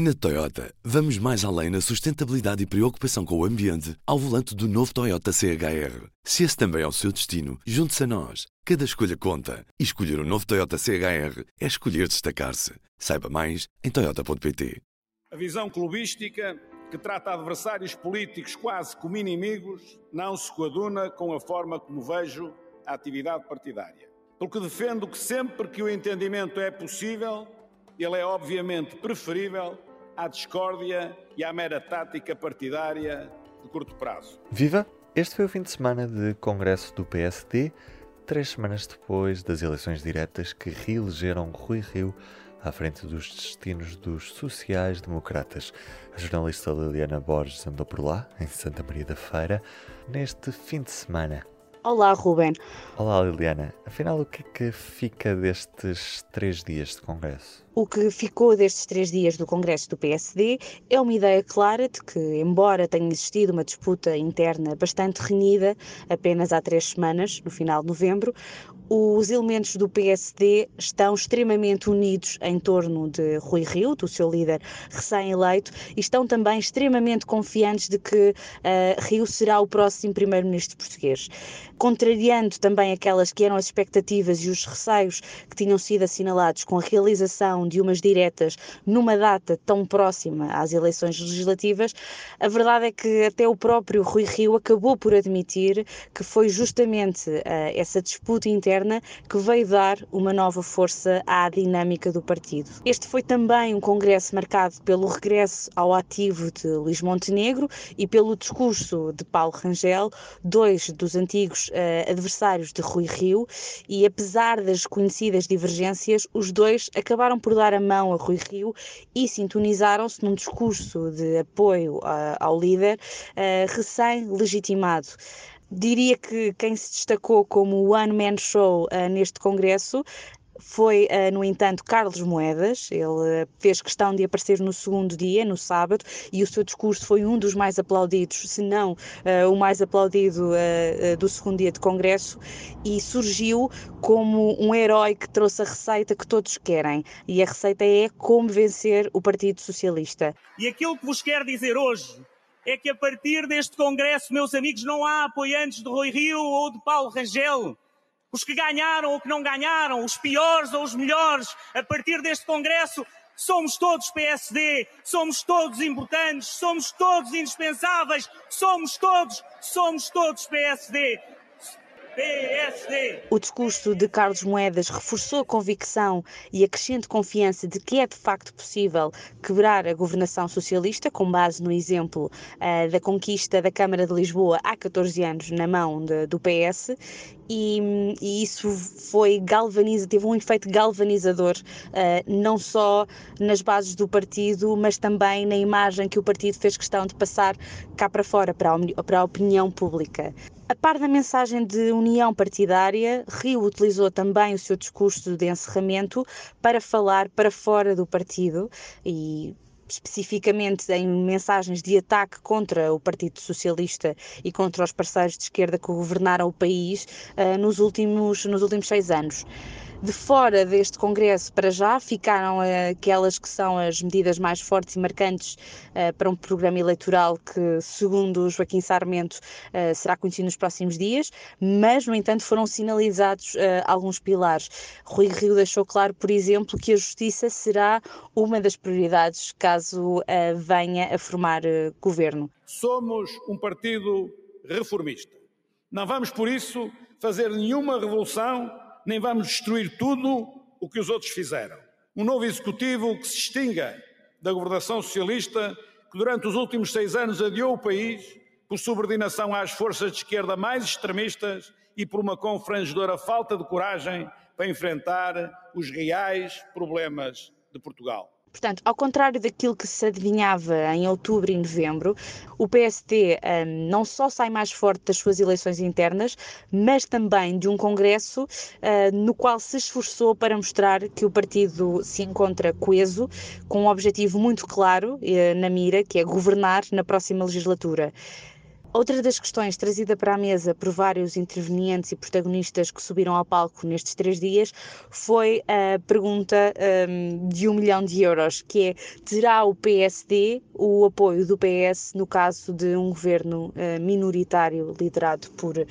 Na Toyota, vamos mais além na sustentabilidade e preocupação com o ambiente ao volante do novo Toyota CHR. Se esse também é o seu destino, junte-se a nós. Cada escolha conta. E escolher o um novo Toyota CHR é escolher destacar-se. Saiba mais em Toyota.pt. A visão clubística, que trata adversários políticos quase como inimigos, não se coaduna com a forma como vejo a atividade partidária. Porque defendo que sempre que o entendimento é possível, ele é obviamente preferível à discórdia e à mera tática partidária de curto prazo. Viva! Este foi o fim de semana de congresso do PSD, três semanas depois das eleições diretas que reelegeram Rui Rio à frente dos destinos dos sociais-democratas. A jornalista Liliana Borges andou por lá, em Santa Maria da Feira, neste fim de semana. Olá, Ruben. Olá, Liliana. Afinal, o que é que fica destes três dias de congresso? O que ficou destes três dias do Congresso do PSD é uma ideia clara de que, embora tenha existido uma disputa interna bastante renhida apenas há três semanas, no final de novembro, os elementos do PSD estão extremamente unidos em torno de Rui Rio, do seu líder recém-eleito, e estão também extremamente confiantes de que uh, Rio será o próximo primeiro-ministro português. Contrariando também aquelas que eram as expectativas e os receios que tinham sido assinalados com a realização de umas diretas numa data tão próxima às eleições legislativas, a verdade é que até o próprio Rui Rio acabou por admitir que foi justamente uh, essa disputa interna que veio dar uma nova força à dinâmica do partido. Este foi também um congresso marcado pelo regresso ao ativo de Luís Montenegro e pelo discurso de Paulo Rangel, dois dos antigos uh, adversários de Rui Rio, e apesar das conhecidas divergências, os dois acabaram por dar a mão a Rui Rio e sintonizaram-se num discurso de apoio uh, ao líder uh, recém-legitimado. Diria que quem se destacou como one-man show uh, neste congresso foi, uh, no entanto, Carlos Moedas. Ele fez questão de aparecer no segundo dia, no sábado, e o seu discurso foi um dos mais aplaudidos, se não uh, o mais aplaudido uh, do segundo dia de Congresso, e surgiu como um herói que trouxe a receita que todos querem. E a receita é como vencer o Partido Socialista. E aquilo que vos quero dizer hoje é que a partir deste Congresso, meus amigos, não há apoiantes de Rui Rio ou de Paulo Rangel os que ganharam ou que não ganharam, os piores ou os melhores, a partir deste Congresso, somos todos PSD, somos todos importantes, somos todos indispensáveis, somos todos, somos todos PSD. PSD. O discurso de Carlos Moedas reforçou a convicção e a crescente confiança de que é de facto possível quebrar a governação socialista, com base no exemplo uh, da conquista da Câmara de Lisboa há 14 anos na mão de, do PS, e, e, isso foi galvaniza, teve um efeito galvanizador, uh, não só nas bases do partido, mas também na imagem que o partido fez questão de passar cá para fora, para a, para a opinião pública. A par da mensagem de união partidária, Rio utilizou também o seu discurso de encerramento para falar para fora do partido e especificamente em mensagens de ataque contra o Partido Socialista e contra os parceiros de esquerda que governaram o país uh, nos, últimos, nos últimos seis anos. De fora deste Congresso, para já, ficaram uh, aquelas que são as medidas mais fortes e marcantes uh, para um programa eleitoral que, segundo Joaquim Sarmento, uh, será conhecido nos próximos dias, mas, no entanto, foram sinalizados alguns pilares. Rui Rio deixou claro, por exemplo, que a justiça será uma das prioridades caso venha a formar governo. Somos um partido reformista. Não vamos, por isso, fazer nenhuma revolução nem vamos destruir tudo o que os outros fizeram. Um novo executivo que se extinga da governação socialista que durante os últimos seis anos adiou o país por subordinação às forças de esquerda mais extremistas e por uma confrangedora falta de coragem para enfrentar os reais problemas de Portugal. Portanto, ao contrário daquilo que se adivinhava em outubro e novembro, o PST um, não só sai mais forte das suas eleições internas, mas também de um Congresso uh, no qual se esforçou para mostrar que o partido se encontra coeso, com um objetivo muito claro uh, na mira, que é governar na próxima legislatura. Outra das questões trazida para a mesa por vários intervenientes e protagonistas que subiram ao palco nestes três dias foi a pergunta um, de um milhão de euros, que é terá o PSD o apoio do PS no caso de um governo uh, minoritário liderado por uh,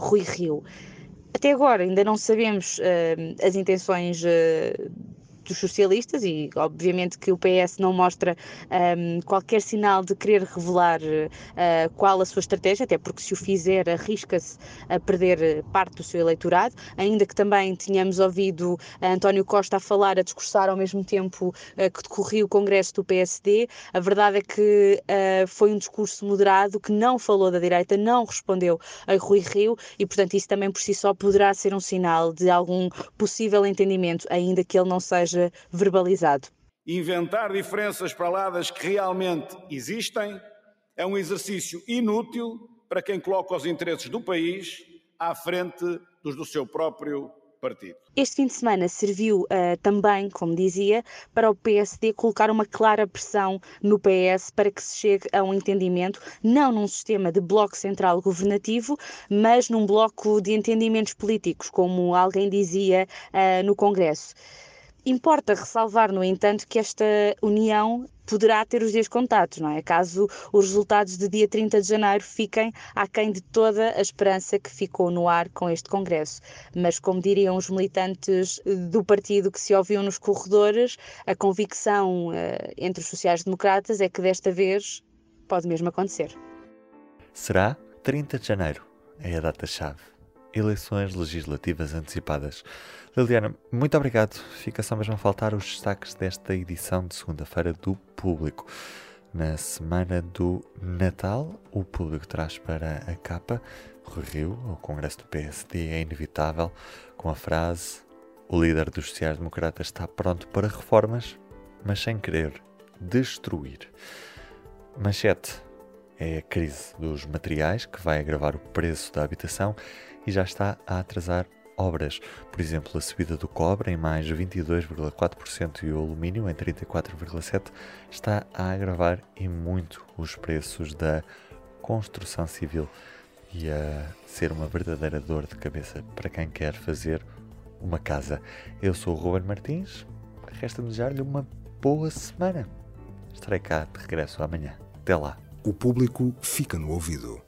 Rui Rio? Até agora ainda não sabemos uh, as intenções uh, dos socialistas e obviamente que o PS não mostra um, qualquer sinal de querer revelar uh, qual a sua estratégia, até porque se o fizer arrisca-se a perder parte do seu eleitorado, ainda que também tenhamos ouvido António Costa a falar, a discursar ao mesmo tempo uh, que decorria o congresso do PSD, a verdade é que uh, foi um discurso moderado que não falou da direita, não respondeu a Rui Rio e portanto isso também por si só poderá ser um sinal de algum possível entendimento, ainda que ele não seja seja verbalizado. Inventar diferenças para lá das que realmente existem é um exercício inútil para quem coloca os interesses do país à frente dos do seu próprio partido. Este fim de semana serviu uh, também, como dizia, para o PSD colocar uma clara pressão no PS para que se chegue a um entendimento, não num sistema de bloco central governativo, mas num bloco de entendimentos políticos, como alguém dizia uh, no Congresso. Importa ressalvar, no entanto, que esta união poderá ter os dias contados, não é? Caso os resultados de dia 30 de janeiro fiquem aquém de toda a esperança que ficou no ar com este Congresso. Mas, como diriam os militantes do partido que se ouviam nos corredores, a convicção uh, entre os sociais-democratas é que desta vez pode mesmo acontecer. Será 30 de janeiro é a data-chave. Eleições legislativas antecipadas. Liliana, muito obrigado. Fica só mesmo a faltar os destaques desta edição de segunda-feira do Público. Na semana do Natal, o Público traz para a capa Rio, o Congresso do PSD é inevitável, com a frase o líder dos sociais-democratas está pronto para reformas, mas sem querer destruir. Manchete é a crise dos materiais que vai agravar o preço da habitação e já está a atrasar obras. Por exemplo, a subida do cobre em mais 22,4% e o alumínio em 34,7% está a agravar e muito os preços da construção civil e a ser uma verdadeira dor de cabeça para quem quer fazer uma casa. Eu sou o Ruben Martins, resta-me desejar-lhe uma boa semana. Estarei cá de regresso amanhã. Até lá. O público fica no ouvido.